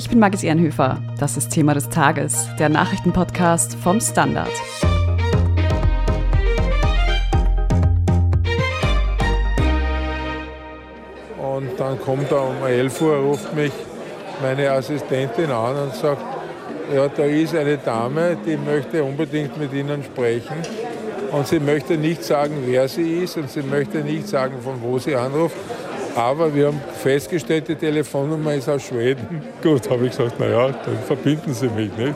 Ich bin Margit Ehrenhöfer. Das ist Thema des Tages, der Nachrichtenpodcast vom Standard. Und dann kommt er um 11 Uhr, ruft mich meine Assistentin an und sagt, ja, da ist eine Dame, die möchte unbedingt mit Ihnen sprechen. Und sie möchte nicht sagen, wer sie ist und sie möchte nicht sagen, von wo sie anruft. Aber wir haben festgestellt, die Telefonnummer ist aus Schweden. Gut, habe ich gesagt, naja, dann verbinden Sie mich nicht.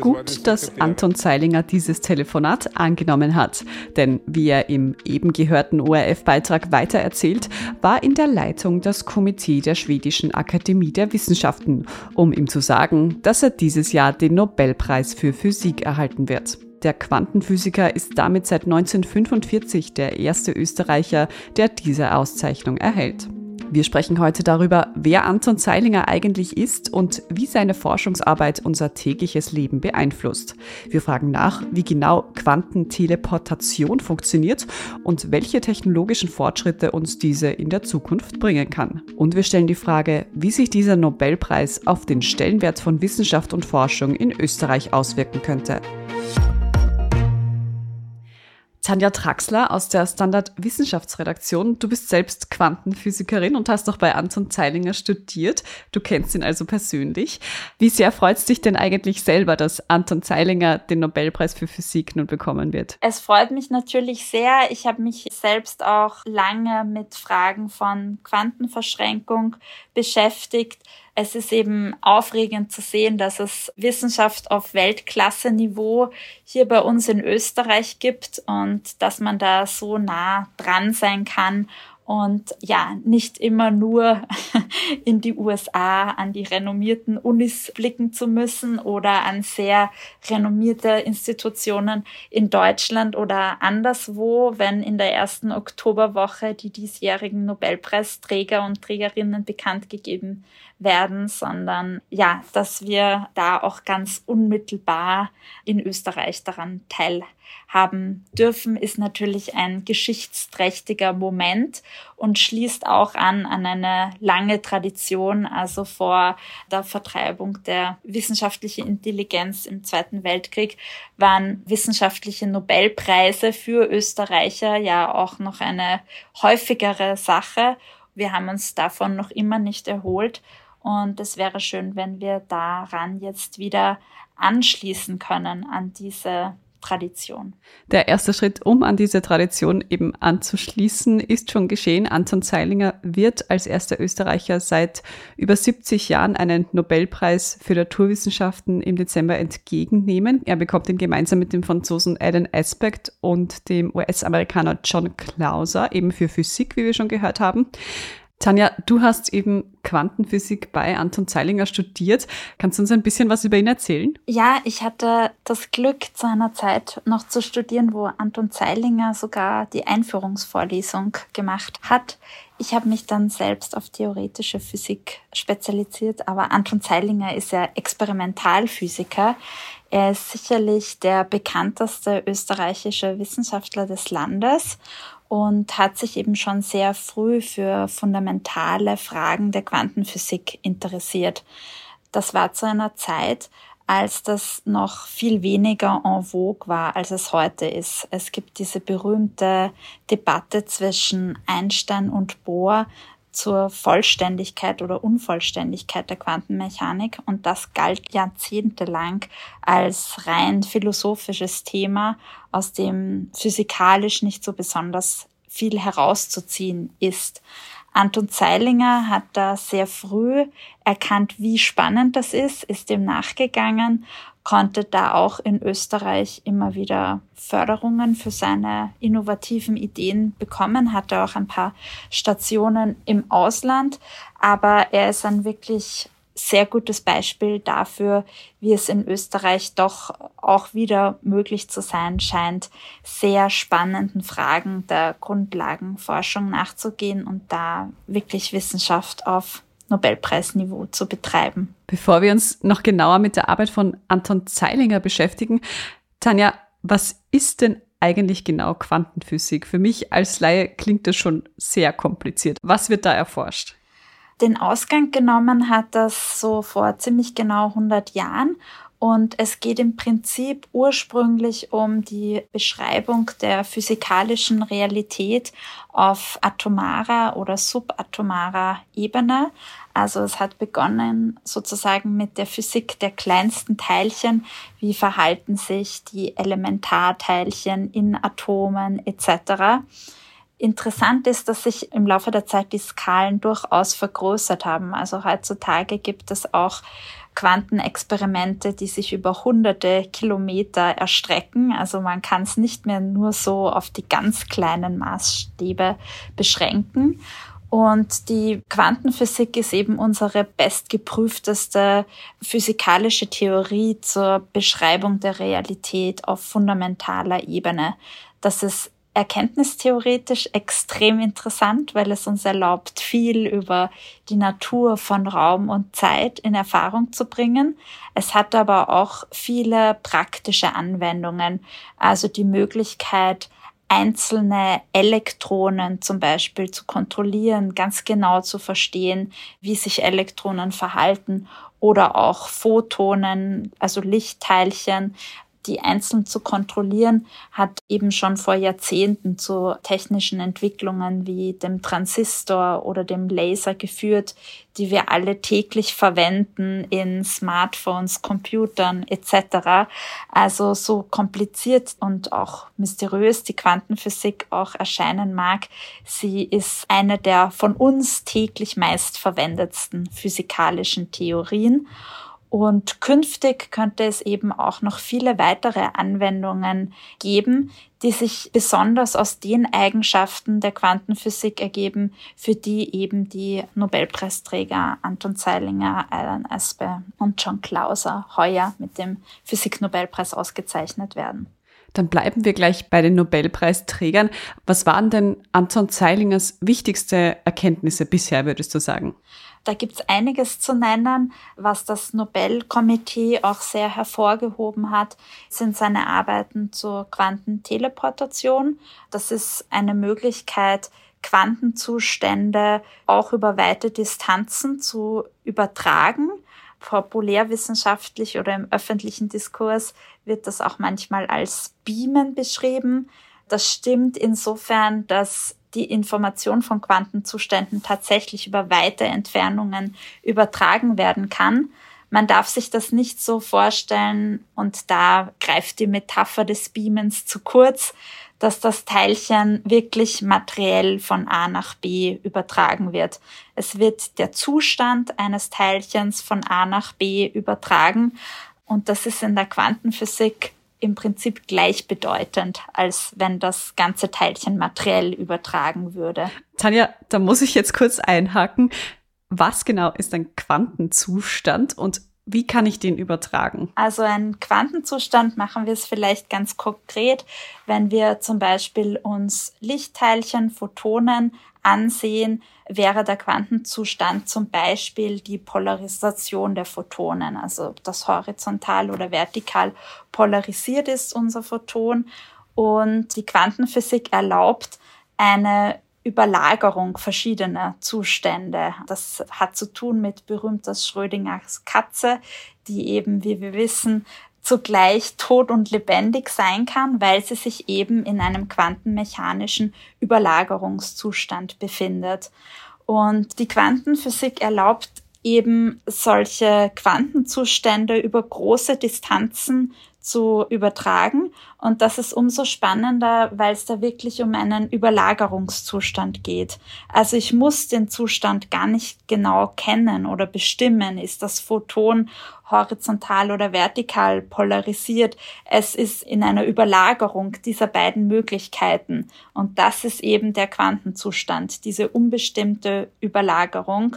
Gut, dass Anton Zeilinger dieses Telefonat angenommen hat. Denn wie er im eben gehörten ORF-Beitrag weitererzählt, war in der Leitung das Komitee der Schwedischen Akademie der Wissenschaften, um ihm zu sagen, dass er dieses Jahr den Nobelpreis für Physik erhalten wird. Der Quantenphysiker ist damit seit 1945 der erste Österreicher, der diese Auszeichnung erhält. Wir sprechen heute darüber, wer Anton Zeilinger eigentlich ist und wie seine Forschungsarbeit unser tägliches Leben beeinflusst. Wir fragen nach, wie genau Quantenteleportation funktioniert und welche technologischen Fortschritte uns diese in der Zukunft bringen kann. Und wir stellen die Frage, wie sich dieser Nobelpreis auf den Stellenwert von Wissenschaft und Forschung in Österreich auswirken könnte. Tanja Traxler aus der Standard Wissenschaftsredaktion. Du bist selbst Quantenphysikerin und hast auch bei Anton Zeilinger studiert. Du kennst ihn also persönlich. Wie sehr freut es dich denn eigentlich selber, dass Anton Zeilinger den Nobelpreis für Physik nun bekommen wird? Es freut mich natürlich sehr. Ich habe mich selbst auch lange mit Fragen von Quantenverschränkung beschäftigt es ist eben aufregend zu sehen, dass es Wissenschaft auf Weltklasse-Niveau hier bei uns in Österreich gibt und dass man da so nah dran sein kann und ja, nicht immer nur in die USA an die renommierten Unis blicken zu müssen oder an sehr renommierte Institutionen in Deutschland oder anderswo, wenn in der ersten Oktoberwoche die diesjährigen Nobelpreisträger und Trägerinnen bekannt gegeben werden, sondern ja, dass wir da auch ganz unmittelbar in Österreich daran teilhaben dürfen, ist natürlich ein geschichtsträchtiger Moment und schließt auch an an eine lange Tradition, also vor der Vertreibung der wissenschaftlichen Intelligenz im Zweiten Weltkrieg waren wissenschaftliche Nobelpreise für Österreicher ja auch noch eine häufigere Sache. Wir haben uns davon noch immer nicht erholt und es wäre schön, wenn wir daran jetzt wieder anschließen können an diese Tradition. Der erste Schritt, um an diese Tradition eben anzuschließen, ist schon geschehen. Anton Zeilinger wird als erster Österreicher seit über 70 Jahren einen Nobelpreis für Naturwissenschaften im Dezember entgegennehmen. Er bekommt ihn gemeinsam mit dem Franzosen Alan Aspect und dem US-Amerikaner John Clauser eben für Physik, wie wir schon gehört haben. Tanja, du hast eben Quantenphysik bei Anton Zeilinger studiert. Kannst du uns ein bisschen was über ihn erzählen? Ja, ich hatte das Glück, zu einer Zeit noch zu studieren, wo Anton Zeilinger sogar die Einführungsvorlesung gemacht hat. Ich habe mich dann selbst auf theoretische Physik spezialisiert, aber Anton Zeilinger ist ja Experimentalphysiker. Er ist sicherlich der bekannteste österreichische Wissenschaftler des Landes und hat sich eben schon sehr früh für fundamentale Fragen der Quantenphysik interessiert. Das war zu einer Zeit, als das noch viel weniger en vogue war, als es heute ist. Es gibt diese berühmte Debatte zwischen Einstein und Bohr, zur Vollständigkeit oder Unvollständigkeit der Quantenmechanik und das galt jahrzehntelang als rein philosophisches Thema, aus dem physikalisch nicht so besonders viel herauszuziehen ist. Anton Zeilinger hat da sehr früh erkannt, wie spannend das ist, ist dem nachgegangen konnte da auch in Österreich immer wieder Förderungen für seine innovativen Ideen bekommen, hatte auch ein paar Stationen im Ausland, aber er ist ein wirklich sehr gutes Beispiel dafür, wie es in Österreich doch auch wieder möglich zu sein scheint, sehr spannenden Fragen der Grundlagenforschung nachzugehen und da wirklich Wissenschaft auf Nobelpreisniveau zu betreiben. Bevor wir uns noch genauer mit der Arbeit von Anton Zeilinger beschäftigen, Tanja, was ist denn eigentlich genau Quantenphysik? Für mich als Laie klingt das schon sehr kompliziert. Was wird da erforscht? Den Ausgang genommen hat das so vor ziemlich genau 100 Jahren und es geht im Prinzip ursprünglich um die Beschreibung der physikalischen Realität auf atomarer oder subatomarer Ebene. Also es hat begonnen sozusagen mit der Physik der kleinsten Teilchen. Wie verhalten sich die Elementarteilchen in Atomen etc. Interessant ist, dass sich im Laufe der Zeit die Skalen durchaus vergrößert haben. Also heutzutage gibt es auch Quantenexperimente, die sich über hunderte Kilometer erstrecken. Also man kann es nicht mehr nur so auf die ganz kleinen Maßstäbe beschränken. Und die Quantenphysik ist eben unsere bestgeprüfteste physikalische Theorie zur Beschreibung der Realität auf fundamentaler Ebene. Das ist erkenntnistheoretisch extrem interessant, weil es uns erlaubt, viel über die Natur von Raum und Zeit in Erfahrung zu bringen. Es hat aber auch viele praktische Anwendungen, also die Möglichkeit, einzelne Elektronen zum Beispiel zu kontrollieren, ganz genau zu verstehen, wie sich Elektronen verhalten oder auch Photonen, also Lichtteilchen, die einzeln zu kontrollieren, hat eben schon vor Jahrzehnten zu technischen Entwicklungen wie dem Transistor oder dem Laser geführt, die wir alle täglich verwenden in Smartphones, Computern etc. Also so kompliziert und auch mysteriös die Quantenphysik auch erscheinen mag, sie ist eine der von uns täglich meist verwendetsten physikalischen Theorien. Und künftig könnte es eben auch noch viele weitere Anwendungen geben, die sich besonders aus den Eigenschaften der Quantenphysik ergeben, für die eben die Nobelpreisträger Anton Zeilinger, Alan Aspe und John Clauser heuer mit dem Physiknobelpreis ausgezeichnet werden. Dann bleiben wir gleich bei den Nobelpreisträgern. Was waren denn Anton Zeilingers wichtigste Erkenntnisse bisher, würdest du sagen? Da gibt's einiges zu nennen. Was das Nobelkomitee auch sehr hervorgehoben hat, sind seine Arbeiten zur Quantenteleportation. Das ist eine Möglichkeit, Quantenzustände auch über weite Distanzen zu übertragen. Populärwissenschaftlich oder im öffentlichen Diskurs wird das auch manchmal als Beamen beschrieben. Das stimmt insofern, dass die Information von Quantenzuständen tatsächlich über weite Entfernungen übertragen werden kann. Man darf sich das nicht so vorstellen und da greift die Metapher des Beamens zu kurz, dass das Teilchen wirklich materiell von A nach B übertragen wird. Es wird der Zustand eines Teilchens von A nach B übertragen und das ist in der Quantenphysik im Prinzip gleichbedeutend, als wenn das ganze Teilchen materiell übertragen würde. Tanja, da muss ich jetzt kurz einhaken. Was genau ist ein Quantenzustand und wie kann ich den übertragen? Also ein Quantenzustand machen wir es vielleicht ganz konkret, wenn wir zum Beispiel uns Lichtteilchen, Photonen ansehen, wäre der Quantenzustand zum Beispiel die Polarisation der Photonen, also das horizontal oder vertikal polarisiert ist unser Photon. Und die Quantenphysik erlaubt eine Überlagerung verschiedener Zustände. Das hat zu tun mit berühmter Schrödingers Katze, die eben, wie wir wissen, zugleich tot und lebendig sein kann, weil sie sich eben in einem quantenmechanischen Überlagerungszustand befindet. Und die Quantenphysik erlaubt eben solche Quantenzustände über große Distanzen zu übertragen. Und das ist umso spannender, weil es da wirklich um einen Überlagerungszustand geht. Also ich muss den Zustand gar nicht genau kennen oder bestimmen. Ist das Photon horizontal oder vertikal polarisiert? Es ist in einer Überlagerung dieser beiden Möglichkeiten. Und das ist eben der Quantenzustand, diese unbestimmte Überlagerung.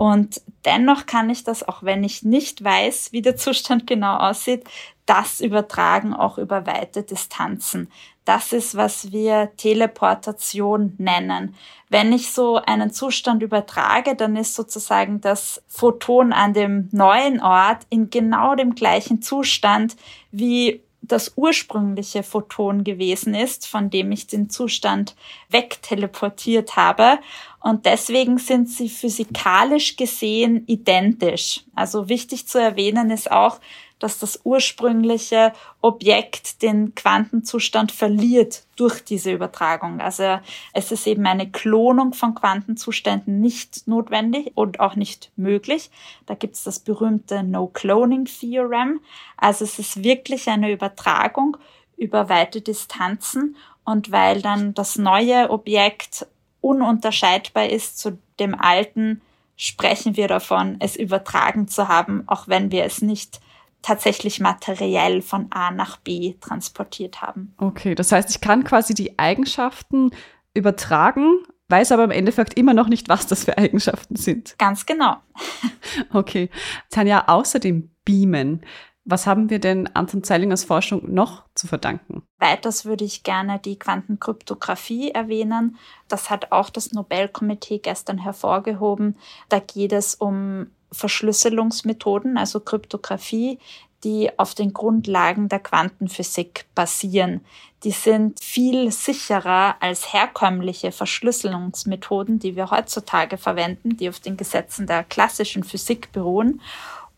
Und dennoch kann ich das, auch wenn ich nicht weiß, wie der Zustand genau aussieht, das übertragen auch über weite Distanzen. Das ist, was wir Teleportation nennen. Wenn ich so einen Zustand übertrage, dann ist sozusagen das Photon an dem neuen Ort in genau dem gleichen Zustand wie das ursprüngliche Photon gewesen ist, von dem ich den Zustand wegteleportiert habe. Und deswegen sind sie physikalisch gesehen identisch. Also wichtig zu erwähnen ist auch, dass das ursprüngliche Objekt den Quantenzustand verliert durch diese Übertragung. Also es ist eben eine Klonung von Quantenzuständen nicht notwendig und auch nicht möglich. Da gibt es das berühmte No-Cloning-Theorem. Also es ist wirklich eine Übertragung über weite Distanzen und weil dann das neue Objekt ununterscheidbar ist zu dem alten, sprechen wir davon, es übertragen zu haben, auch wenn wir es nicht tatsächlich materiell von A nach B transportiert haben. Okay, das heißt, ich kann quasi die Eigenschaften übertragen, weiß aber im Endeffekt immer noch nicht, was das für Eigenschaften sind. Ganz genau. okay. Tanja, außer dem Beamen, was haben wir denn Anton Zeilingers Forschung noch zu verdanken? Weiters würde ich gerne die Quantenkryptographie erwähnen. Das hat auch das Nobelkomitee gestern hervorgehoben. Da geht es um Verschlüsselungsmethoden, also Kryptographie, die auf den Grundlagen der Quantenphysik basieren. Die sind viel sicherer als herkömmliche Verschlüsselungsmethoden, die wir heutzutage verwenden, die auf den Gesetzen der klassischen Physik beruhen.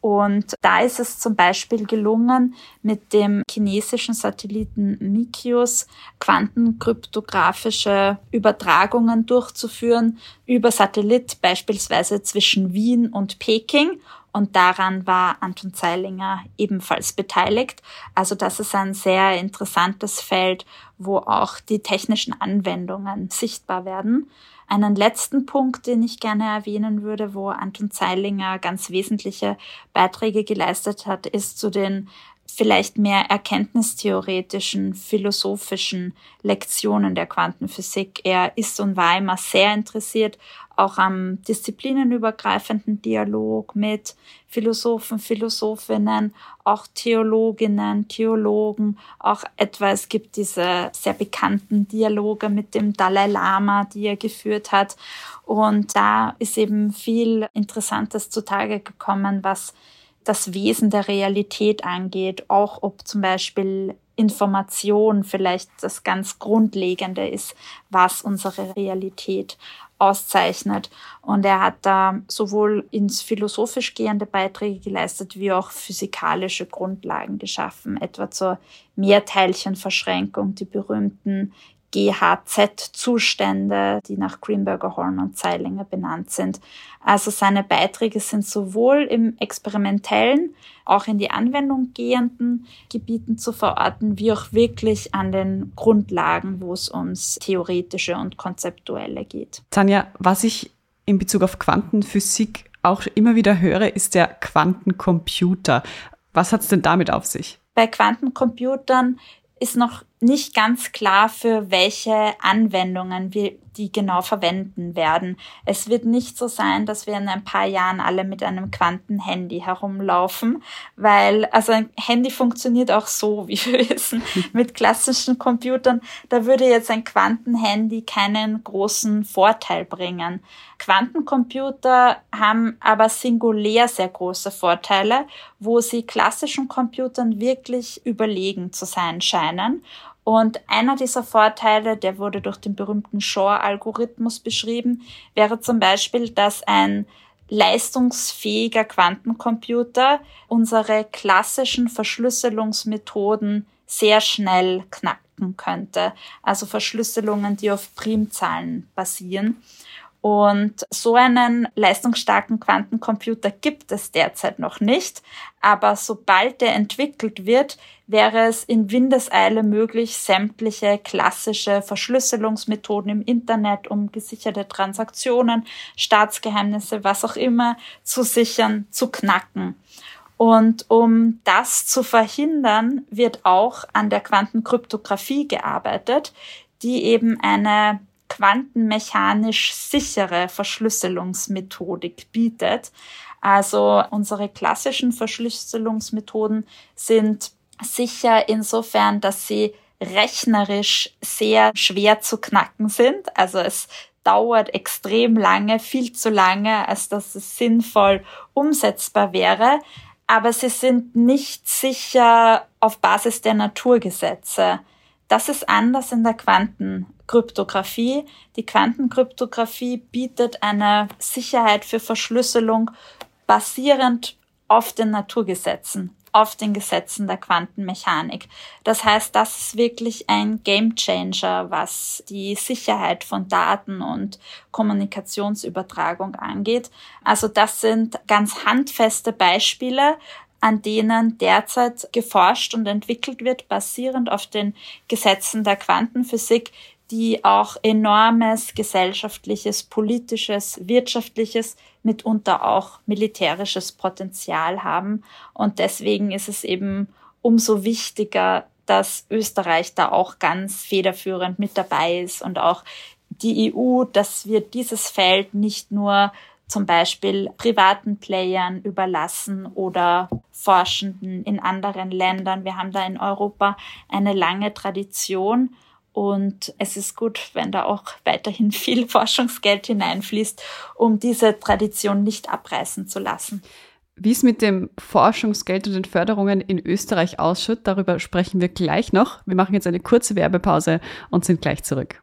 Und da ist es zum Beispiel gelungen, mit dem chinesischen Satelliten Mikius quantenkryptografische Übertragungen durchzuführen über Satellit beispielsweise zwischen Wien und Peking. Und daran war Anton Zeilinger ebenfalls beteiligt. Also das ist ein sehr interessantes Feld, wo auch die technischen Anwendungen sichtbar werden. Einen letzten Punkt, den ich gerne erwähnen würde, wo Anton Zeilinger ganz wesentliche Beiträge geleistet hat, ist zu den vielleicht mehr erkenntnistheoretischen, philosophischen Lektionen der Quantenphysik. Er ist und war immer sehr interessiert auch am disziplinenübergreifenden Dialog mit Philosophen, Philosophinnen, auch Theologinnen, Theologen, auch etwa es gibt diese sehr bekannten Dialoge mit dem Dalai Lama, die er geführt hat. Und da ist eben viel Interessantes zutage gekommen, was das Wesen der Realität angeht, auch ob zum Beispiel Information vielleicht das ganz Grundlegende ist, was unsere Realität auszeichnet. Und er hat da sowohl ins philosophisch gehende Beiträge geleistet, wie auch physikalische Grundlagen geschaffen, etwa zur Mehrteilchenverschränkung, die berühmten GHZ-Zustände, die nach Greenberger, Horn und Zeilinger benannt sind. Also seine Beiträge sind sowohl im experimentellen, auch in die Anwendung gehenden Gebieten zu verorten, wie auch wirklich an den Grundlagen, wo es ums theoretische und konzeptuelle geht. Tanja, was ich in Bezug auf Quantenphysik auch immer wieder höre, ist der Quantencomputer. Was hat es denn damit auf sich? Bei Quantencomputern ist noch nicht ganz klar, für welche Anwendungen wir die genau verwenden werden. Es wird nicht so sein, dass wir in ein paar Jahren alle mit einem Quantenhandy herumlaufen, weil also ein Handy funktioniert auch so, wie wir wissen, mit klassischen Computern. Da würde jetzt ein Quantenhandy keinen großen Vorteil bringen. Quantencomputer haben aber singulär sehr große Vorteile, wo sie klassischen Computern wirklich überlegen zu sein scheinen. Und einer dieser Vorteile, der wurde durch den berühmten Shor-Algorithmus beschrieben, wäre zum Beispiel, dass ein leistungsfähiger Quantencomputer unsere klassischen Verschlüsselungsmethoden sehr schnell knacken könnte. Also Verschlüsselungen, die auf Primzahlen basieren. Und so einen leistungsstarken Quantencomputer gibt es derzeit noch nicht. Aber sobald der entwickelt wird, wäre es in Windeseile möglich, sämtliche klassische Verschlüsselungsmethoden im Internet, um gesicherte Transaktionen, Staatsgeheimnisse, was auch immer zu sichern, zu knacken. Und um das zu verhindern, wird auch an der Quantenkryptographie gearbeitet, die eben eine quantenmechanisch sichere Verschlüsselungsmethodik bietet. Also unsere klassischen Verschlüsselungsmethoden sind sicher insofern, dass sie rechnerisch sehr schwer zu knacken sind. Also es dauert extrem lange, viel zu lange, als dass es sinnvoll umsetzbar wäre. aber sie sind nicht sicher auf Basis der Naturgesetze. Das ist anders in der Quantenkryptographie. Die Quantenkryptographie bietet eine Sicherheit für Verschlüsselung basierend auf den Naturgesetzen, auf den Gesetzen der Quantenmechanik. Das heißt, das ist wirklich ein Gamechanger, was die Sicherheit von Daten und Kommunikationsübertragung angeht. Also das sind ganz handfeste Beispiele, an denen derzeit geforscht und entwickelt wird, basierend auf den Gesetzen der Quantenphysik, die auch enormes gesellschaftliches, politisches, wirtschaftliches, mitunter auch militärisches Potenzial haben. Und deswegen ist es eben umso wichtiger, dass Österreich da auch ganz federführend mit dabei ist und auch die EU, dass wir dieses Feld nicht nur zum Beispiel privaten Playern überlassen oder Forschenden in anderen Ländern. Wir haben da in Europa eine lange Tradition und es ist gut, wenn da auch weiterhin viel Forschungsgeld hineinfließt, um diese Tradition nicht abreißen zu lassen. Wie es mit dem Forschungsgeld und den Förderungen in Österreich ausschaut, darüber sprechen wir gleich noch. Wir machen jetzt eine kurze Werbepause und sind gleich zurück.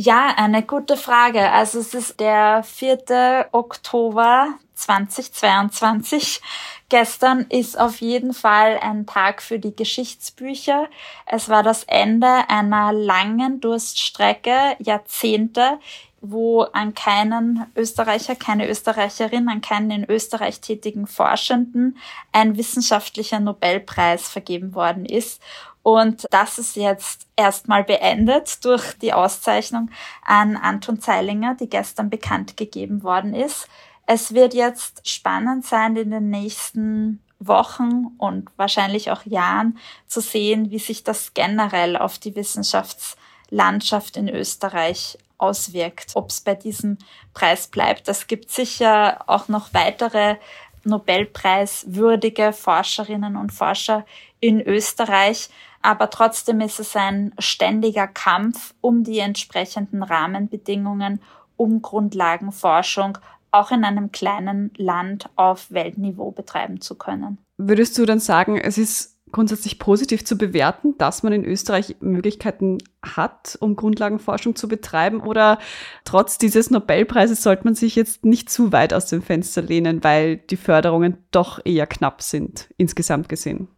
Ja, eine gute Frage. Also es ist der 4. Oktober 2022. Gestern ist auf jeden Fall ein Tag für die Geschichtsbücher. Es war das Ende einer langen Durststrecke, Jahrzehnte, wo an keinen Österreicher, keine Österreicherin, an keinen in Österreich tätigen Forschenden ein wissenschaftlicher Nobelpreis vergeben worden ist. Und das ist jetzt erstmal beendet durch die Auszeichnung an Anton Zeilinger, die gestern bekannt gegeben worden ist. Es wird jetzt spannend sein, in den nächsten Wochen und wahrscheinlich auch Jahren zu sehen, wie sich das generell auf die Wissenschaftslandschaft in Österreich auswirkt. Ob es bei diesem Preis bleibt, es gibt sicher auch noch weitere Nobelpreiswürdige Forscherinnen und Forscher in Österreich. Aber trotzdem ist es ein ständiger Kampf um die entsprechenden Rahmenbedingungen, um Grundlagenforschung auch in einem kleinen Land auf Weltniveau betreiben zu können. Würdest du dann sagen, es ist grundsätzlich positiv zu bewerten, dass man in Österreich Möglichkeiten hat, um Grundlagenforschung zu betreiben? Oder trotz dieses Nobelpreises sollte man sich jetzt nicht zu weit aus dem Fenster lehnen, weil die Förderungen doch eher knapp sind, insgesamt gesehen?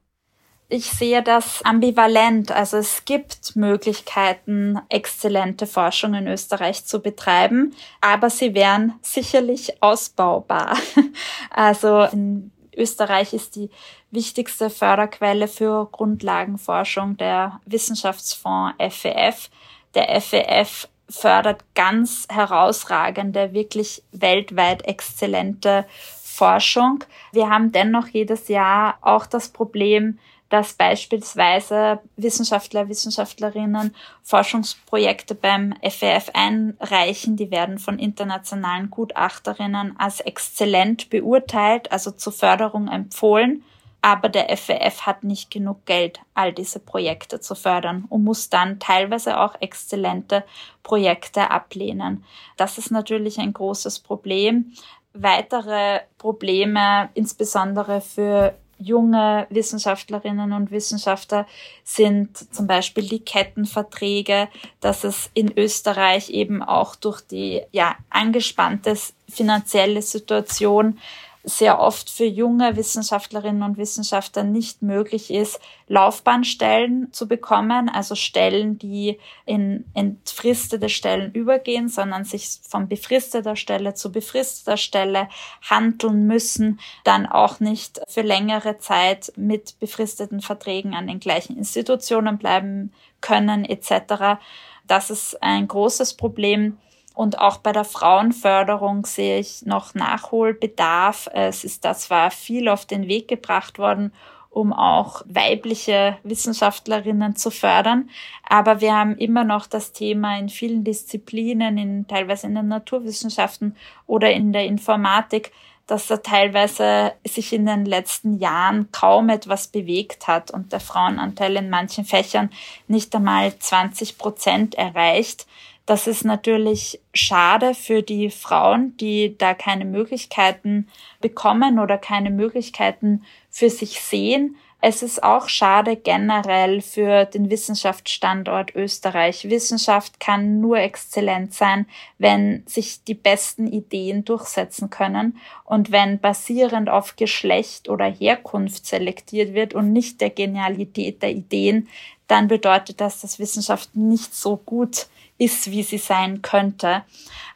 Ich sehe das ambivalent. Also es gibt Möglichkeiten, exzellente Forschung in Österreich zu betreiben, aber sie wären sicherlich ausbaubar. Also in Österreich ist die wichtigste Förderquelle für Grundlagenforschung der Wissenschaftsfonds FEF. E der FEF e fördert ganz herausragende, wirklich weltweit exzellente Forschung. Wir haben dennoch jedes Jahr auch das Problem, dass beispielsweise Wissenschaftler, Wissenschaftlerinnen Forschungsprojekte beim FEF einreichen. Die werden von internationalen Gutachterinnen als exzellent beurteilt, also zur Förderung empfohlen. Aber der FEF hat nicht genug Geld, all diese Projekte zu fördern und muss dann teilweise auch exzellente Projekte ablehnen. Das ist natürlich ein großes Problem. Weitere Probleme, insbesondere für junge Wissenschaftlerinnen und Wissenschaftler sind zum Beispiel die Kettenverträge, dass es in Österreich eben auch durch die ja angespannte finanzielle Situation sehr oft für junge Wissenschaftlerinnen und Wissenschaftler nicht möglich ist, Laufbahnstellen zu bekommen, also Stellen, die in entfristete Stellen übergehen, sondern sich von befristeter Stelle zu befristeter Stelle handeln müssen, dann auch nicht für längere Zeit mit befristeten Verträgen an den gleichen Institutionen bleiben können etc. Das ist ein großes Problem. Und auch bei der Frauenförderung sehe ich noch Nachholbedarf. Es ist da zwar viel auf den Weg gebracht worden, um auch weibliche Wissenschaftlerinnen zu fördern. Aber wir haben immer noch das Thema in vielen Disziplinen, in, teilweise in den Naturwissenschaften oder in der Informatik, dass da teilweise sich in den letzten Jahren kaum etwas bewegt hat und der Frauenanteil in manchen Fächern nicht einmal 20 Prozent erreicht. Das ist natürlich schade für die Frauen, die da keine Möglichkeiten bekommen oder keine Möglichkeiten für sich sehen. Es ist auch schade generell für den Wissenschaftsstandort Österreich. Wissenschaft kann nur exzellent sein, wenn sich die besten Ideen durchsetzen können und wenn basierend auf Geschlecht oder Herkunft selektiert wird und nicht der Genialität der Ideen, dann bedeutet das, dass Wissenschaft nicht so gut ist, wie sie sein könnte.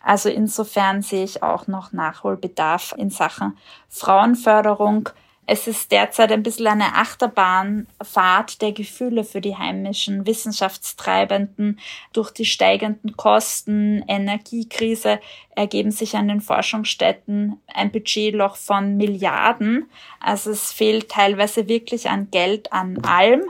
Also insofern sehe ich auch noch Nachholbedarf in Sachen Frauenförderung. Es ist derzeit ein bisschen eine Achterbahnfahrt der Gefühle für die heimischen Wissenschaftstreibenden. Durch die steigenden Kosten, Energiekrise ergeben sich an den Forschungsstätten ein Budgetloch von Milliarden. Also es fehlt teilweise wirklich an Geld an allem.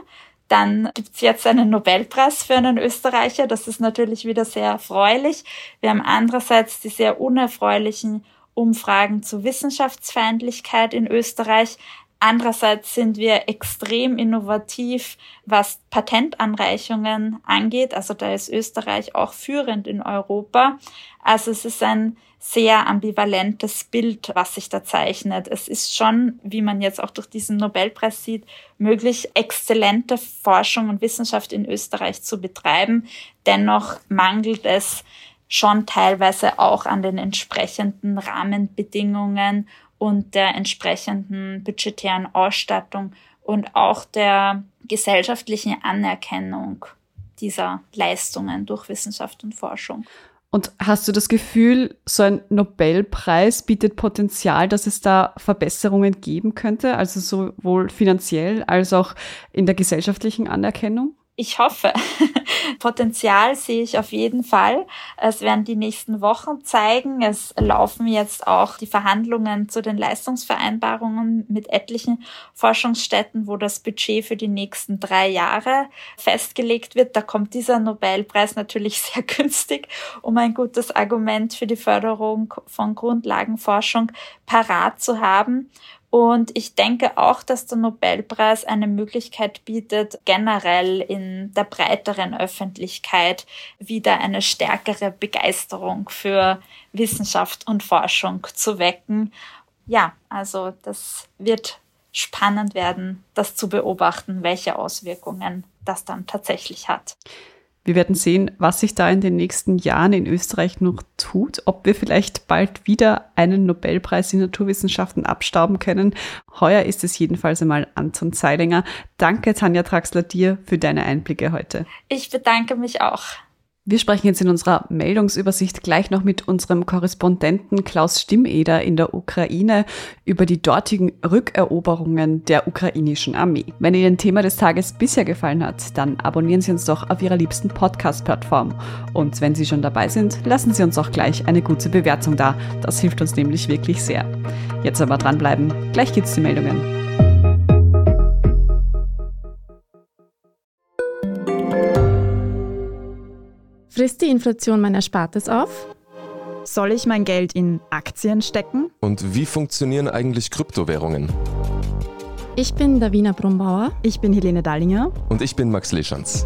Dann gibt's jetzt einen Nobelpreis für einen Österreicher. Das ist natürlich wieder sehr erfreulich. Wir haben andererseits die sehr unerfreulichen Umfragen zu Wissenschaftsfeindlichkeit in Österreich. Andererseits sind wir extrem innovativ, was Patentanreichungen angeht. Also da ist Österreich auch führend in Europa. Also es ist ein sehr ambivalentes Bild, was sich da zeichnet. Es ist schon, wie man jetzt auch durch diesen Nobelpreis sieht, möglich, exzellente Forschung und Wissenschaft in Österreich zu betreiben. Dennoch mangelt es schon teilweise auch an den entsprechenden Rahmenbedingungen und der entsprechenden budgetären Ausstattung und auch der gesellschaftlichen Anerkennung dieser Leistungen durch Wissenschaft und Forschung. Und hast du das Gefühl, so ein Nobelpreis bietet Potenzial, dass es da Verbesserungen geben könnte, also sowohl finanziell als auch in der gesellschaftlichen Anerkennung? Ich hoffe. Potenzial sehe ich auf jeden Fall. Es werden die nächsten Wochen zeigen. Es laufen jetzt auch die Verhandlungen zu den Leistungsvereinbarungen mit etlichen Forschungsstätten, wo das Budget für die nächsten drei Jahre festgelegt wird. Da kommt dieser Nobelpreis natürlich sehr günstig, um ein gutes Argument für die Förderung von Grundlagenforschung parat zu haben. Und ich denke auch, dass der Nobelpreis eine Möglichkeit bietet, generell in der breiteren Öffentlichkeit wieder eine stärkere Begeisterung für Wissenschaft und Forschung zu wecken. Ja, also das wird spannend werden, das zu beobachten, welche Auswirkungen das dann tatsächlich hat. Wir werden sehen, was sich da in den nächsten Jahren in Österreich noch tut, ob wir vielleicht bald wieder einen Nobelpreis in Naturwissenschaften abstauben können. Heuer ist es jedenfalls einmal Anton Zeilinger. Danke, Tanja Traxler, dir für deine Einblicke heute. Ich bedanke mich auch. Wir sprechen jetzt in unserer Meldungsübersicht gleich noch mit unserem Korrespondenten Klaus Stimmeder in der Ukraine über die dortigen Rückeroberungen der ukrainischen Armee. Wenn Ihnen Thema des Tages bisher gefallen hat, dann abonnieren Sie uns doch auf Ihrer liebsten Podcast-Plattform. Und wenn Sie schon dabei sind, lassen Sie uns auch gleich eine gute Bewertung da. Das hilft uns nämlich wirklich sehr. Jetzt aber dranbleiben, gleich gibt's die Meldungen. Frisst die Inflation mein Erspartes auf? Soll ich mein Geld in Aktien stecken? Und wie funktionieren eigentlich Kryptowährungen? Ich bin Davina Brumbauer. Ich bin Helene Dallinger. Und ich bin Max Leschanz.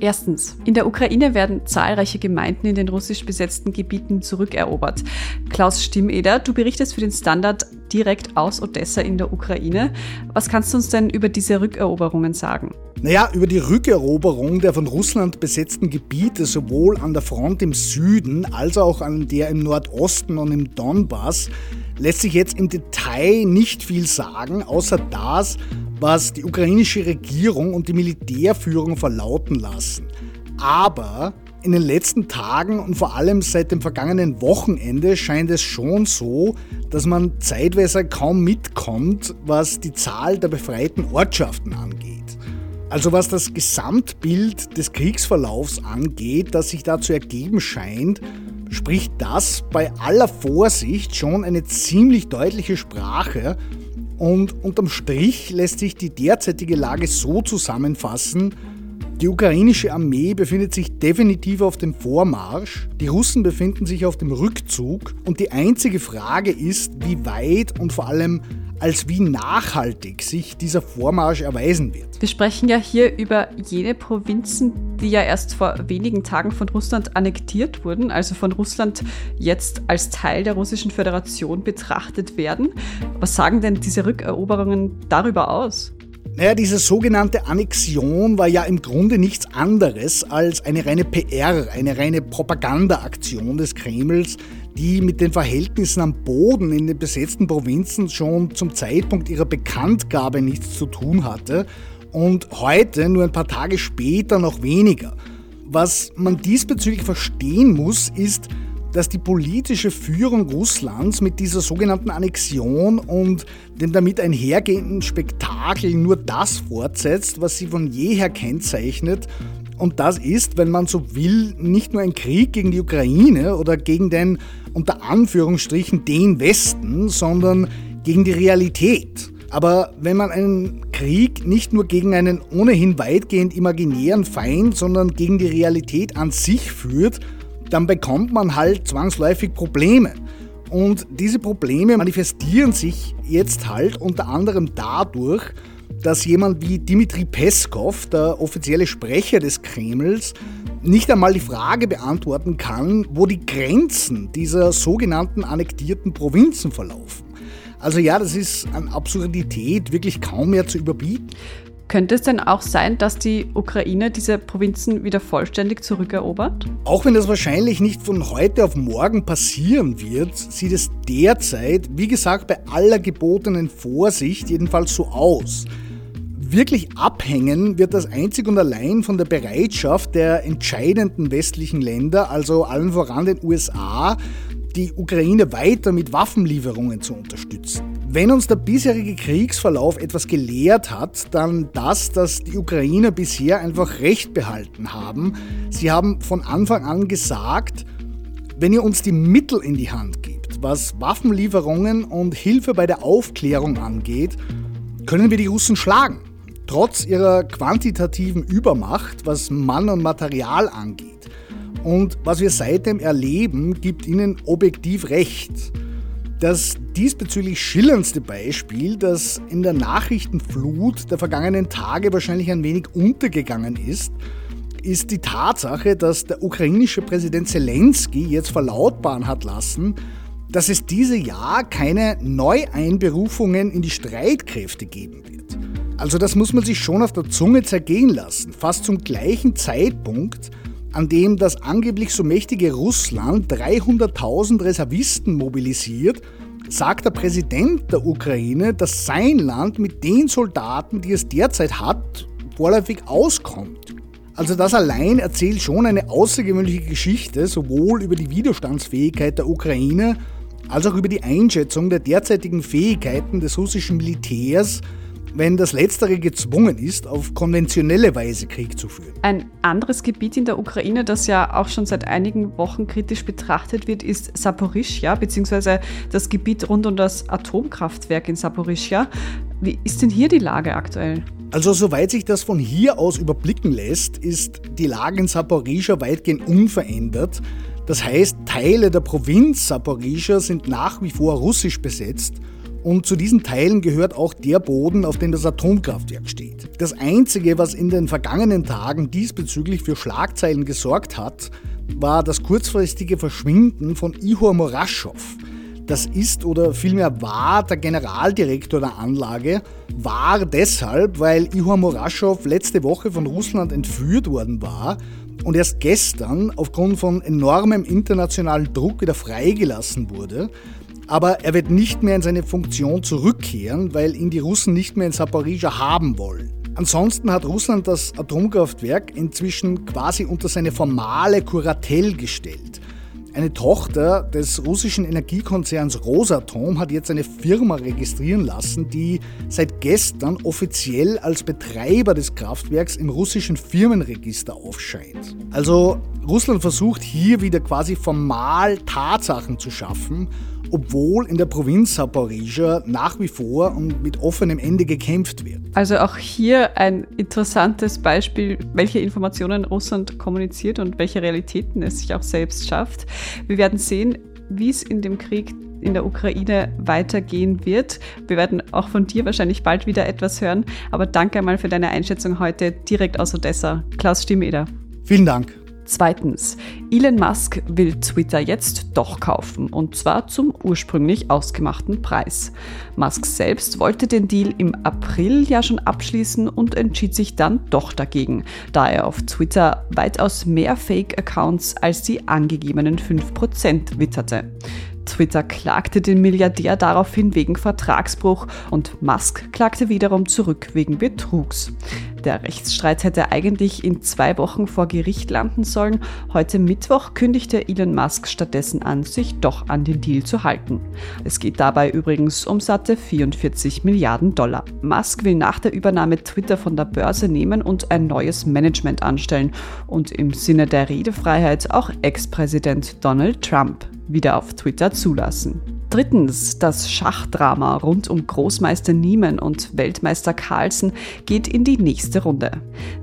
Erstens. In der Ukraine werden zahlreiche Gemeinden in den russisch besetzten Gebieten zurückerobert. Klaus Stimmeder, du berichtest für den Standard direkt aus Odessa in der Ukraine. Was kannst du uns denn über diese Rückeroberungen sagen? Naja, über die Rückeroberung der von Russland besetzten Gebiete sowohl an der Front im Süden als auch an der im Nordosten und im Donbass lässt sich jetzt im Detail nicht viel sagen, außer das, was die ukrainische Regierung und die Militärführung verlauten lassen. Aber in den letzten Tagen und vor allem seit dem vergangenen Wochenende scheint es schon so, dass man zeitweise kaum mitkommt, was die Zahl der befreiten Ortschaften angeht. Also was das Gesamtbild des Kriegsverlaufs angeht, das sich da zu ergeben scheint, spricht das bei aller Vorsicht schon eine ziemlich deutliche Sprache und unterm Strich lässt sich die derzeitige Lage so zusammenfassen, die ukrainische Armee befindet sich definitiv auf dem Vormarsch, die Russen befinden sich auf dem Rückzug und die einzige Frage ist, wie weit und vor allem als wie nachhaltig sich dieser Vormarsch erweisen wird. Wir sprechen ja hier über jene Provinzen, die ja erst vor wenigen Tagen von Russland annektiert wurden, also von Russland jetzt als Teil der Russischen Föderation betrachtet werden. Was sagen denn diese Rückeroberungen darüber aus? Naja, diese sogenannte Annexion war ja im Grunde nichts anderes als eine reine PR, eine reine Propagandaaktion des Kremls, die mit den Verhältnissen am Boden in den besetzten Provinzen schon zum Zeitpunkt ihrer Bekanntgabe nichts zu tun hatte und heute, nur ein paar Tage später, noch weniger. Was man diesbezüglich verstehen muss, ist, dass die politische Führung Russlands mit dieser sogenannten Annexion und dem damit einhergehenden Spektakel nur das fortsetzt, was sie von jeher kennzeichnet. Und das ist, wenn man so will, nicht nur ein Krieg gegen die Ukraine oder gegen den unter Anführungsstrichen den Westen, sondern gegen die Realität. Aber wenn man einen Krieg nicht nur gegen einen ohnehin weitgehend imaginären Feind, sondern gegen die Realität an sich führt, dann bekommt man halt zwangsläufig Probleme. Und diese Probleme manifestieren sich jetzt halt unter anderem dadurch, dass jemand wie Dmitri Peskov, der offizielle Sprecher des Kremls, nicht einmal die Frage beantworten kann, wo die Grenzen dieser sogenannten annektierten Provinzen verlaufen. Also ja, das ist an Absurdität wirklich kaum mehr zu überbieten. Könnte es denn auch sein, dass die Ukraine diese Provinzen wieder vollständig zurückerobert? Auch wenn das wahrscheinlich nicht von heute auf morgen passieren wird, sieht es derzeit, wie gesagt, bei aller gebotenen Vorsicht jedenfalls so aus. Wirklich abhängen wird das einzig und allein von der Bereitschaft der entscheidenden westlichen Länder, also allen voran den USA, die Ukraine weiter mit Waffenlieferungen zu unterstützen. Wenn uns der bisherige Kriegsverlauf etwas gelehrt hat, dann das, dass die Ukrainer bisher einfach Recht behalten haben. Sie haben von Anfang an gesagt, wenn ihr uns die Mittel in die Hand gebt, was Waffenlieferungen und Hilfe bei der Aufklärung angeht, können wir die Russen schlagen. Trotz ihrer quantitativen Übermacht, was Mann und Material angeht. Und was wir seitdem erleben, gibt ihnen objektiv recht. Das diesbezüglich schillerndste Beispiel, das in der Nachrichtenflut der vergangenen Tage wahrscheinlich ein wenig untergegangen ist, ist die Tatsache, dass der ukrainische Präsident Zelensky jetzt verlautbaren hat lassen, dass es dieses Jahr keine Neueinberufungen in die Streitkräfte geben wird. Also das muss man sich schon auf der Zunge zergehen lassen. Fast zum gleichen Zeitpunkt an dem das angeblich so mächtige Russland 300.000 Reservisten mobilisiert, sagt der Präsident der Ukraine, dass sein Land mit den Soldaten, die es derzeit hat, vorläufig auskommt. Also das allein erzählt schon eine außergewöhnliche Geschichte, sowohl über die Widerstandsfähigkeit der Ukraine als auch über die Einschätzung der derzeitigen Fähigkeiten des russischen Militärs wenn das Letztere gezwungen ist, auf konventionelle Weise Krieg zu führen. Ein anderes Gebiet in der Ukraine, das ja auch schon seit einigen Wochen kritisch betrachtet wird, ist Saporischja, beziehungsweise das Gebiet rund um das Atomkraftwerk in Saporischja. Wie ist denn hier die Lage aktuell? Also soweit sich das von hier aus überblicken lässt, ist die Lage in Saporischja weitgehend unverändert. Das heißt, Teile der Provinz Saporischja sind nach wie vor russisch besetzt Und zu diesen Teilen gehört auch der Boden, auf dem das Atomkraftwerk steht. Das Einzige, was in den vergangenen Tagen diesbezüglich für Schlagzeilen gesorgt hat, war das kurzfristige Verschwinden von Ihor Moraschow. Das ist oder vielmehr war der Generaldirektor der Anlage, war deshalb, weil Ihor Moraschow letzte Woche von Russland entführt worden war und erst gestern aufgrund von enormem internationalen Druck wieder freigelassen wurde. Aber er wird nicht mehr in seine Funktion zurückkehren, weil ihn die Russen nicht mehr in Saporizhia haben wollen. Ansonsten hat Russland das Atomkraftwerk inzwischen quasi unter seine formale Kuratel gestellt. Eine Tochter des russischen Energiekonzerns Rosatom hat jetzt eine Firma registrieren lassen, die seit gestern offiziell als Betreiber des Kraftwerks im russischen Firmenregister aufscheint. Also Russland versucht hier wieder quasi formal Tatsachen zu schaffen obwohl in der Provinz Zaporizhia nach wie vor und mit offenem Ende gekämpft wird. Also auch hier ein interessantes Beispiel, welche Informationen Russland kommuniziert und welche Realitäten es sich auch selbst schafft. Wir werden sehen, wie es in dem Krieg in der Ukraine weitergehen wird. Wir werden auch von dir wahrscheinlich bald wieder etwas hören, aber danke einmal für deine Einschätzung heute direkt aus Odessa. Klaus Stimmeder. Vielen Dank. Zweitens, Elon Musk will Twitter jetzt doch kaufen und zwar zum ursprünglich ausgemachten Preis. Musk selbst wollte den Deal im April ja schon abschließen und entschied sich dann doch dagegen, da er auf Twitter weitaus mehr Fake-Accounts als die angegebenen 5% witterte. Twitter klagte den Milliardär daraufhin wegen Vertragsbruch und Musk klagte wiederum zurück wegen Betrugs. Der Rechtsstreit hätte eigentlich in zwei Wochen vor Gericht landen sollen. Heute Mittwoch kündigte Elon Musk stattdessen an, sich doch an den Deal zu halten. Es geht dabei übrigens um satte 44 Milliarden Dollar. Musk will nach der Übernahme Twitter von der Börse nehmen und ein neues Management anstellen und im Sinne der Redefreiheit auch Ex-Präsident Donald Trump wieder auf Twitter zulassen. Drittens, das Schachdrama rund um Großmeister Niemann und Weltmeister Carlsen geht in die nächste Runde.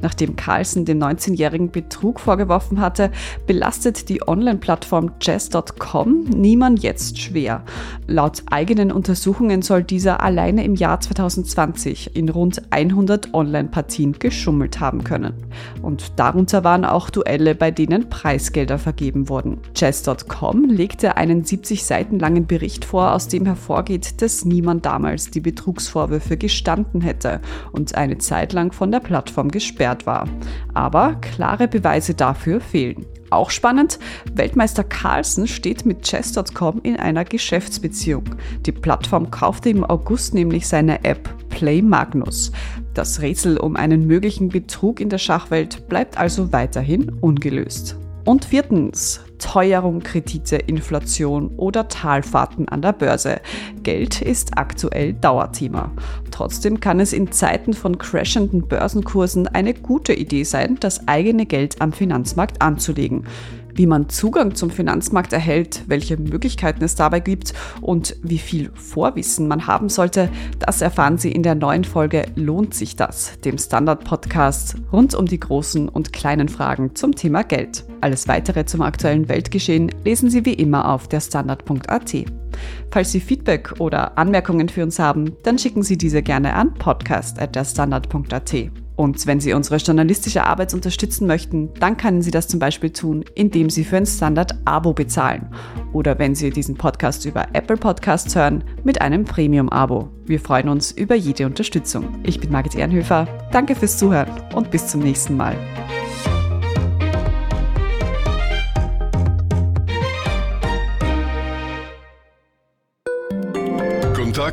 Nachdem Carlsen dem 19-jährigen Betrug vorgeworfen hatte, belastet die Online-Plattform chess.com Niemann jetzt schwer. Laut eigenen Untersuchungen soll dieser alleine im Jahr 2020 in rund 100 Online-Partien geschummelt haben können. Und darunter waren auch Duelle, bei denen Preisgelder vergeben wurden. Chess.com legte einen 70 Seiten langen Bericht Bericht vor, aus dem hervorgeht, dass niemand damals die Betrugsvorwürfe gestanden hätte und eine Zeit lang von der Plattform gesperrt war. Aber klare Beweise dafür fehlen. Auch spannend, Weltmeister Carlsen steht mit Chess.com in einer Geschäftsbeziehung. Die Plattform kaufte im August nämlich seine App Play Magnus. Das Rätsel um einen möglichen Betrug in der Schachwelt bleibt also weiterhin ungelöst. Und viertens, Teuerung, Kredite, Inflation oder Talfahrten an der Börse. Geld ist aktuell Dauerthema. Trotzdem kann es in Zeiten von crashenden Börsenkursen eine gute Idee sein, das eigene Geld am Finanzmarkt anzulegen wie man Zugang zum Finanzmarkt erhält, welche Möglichkeiten es dabei gibt und wie viel Vorwissen man haben sollte, das erfahren Sie in der neuen Folge Lohnt sich das, dem Standard-Podcast rund um die großen und kleinen Fragen zum Thema Geld. Alles weitere zum aktuellen Weltgeschehen lesen Sie wie immer auf der Standard.at. Falls Sie Feedback oder Anmerkungen für uns haben, dann schicken Sie diese gerne an podcast.derstandard.at. Und wenn Sie unsere journalistische Arbeit unterstützen möchten, dann können Sie das zum Beispiel tun, indem Sie für ein Standard-Abo bezahlen. Oder wenn Sie diesen Podcast über Apple Podcasts hören, mit einem Premium-Abo. Wir freuen uns über jede Unterstützung. Ich bin Margit Ehrenhöfer. Danke fürs Zuhören und bis zum nächsten Mal.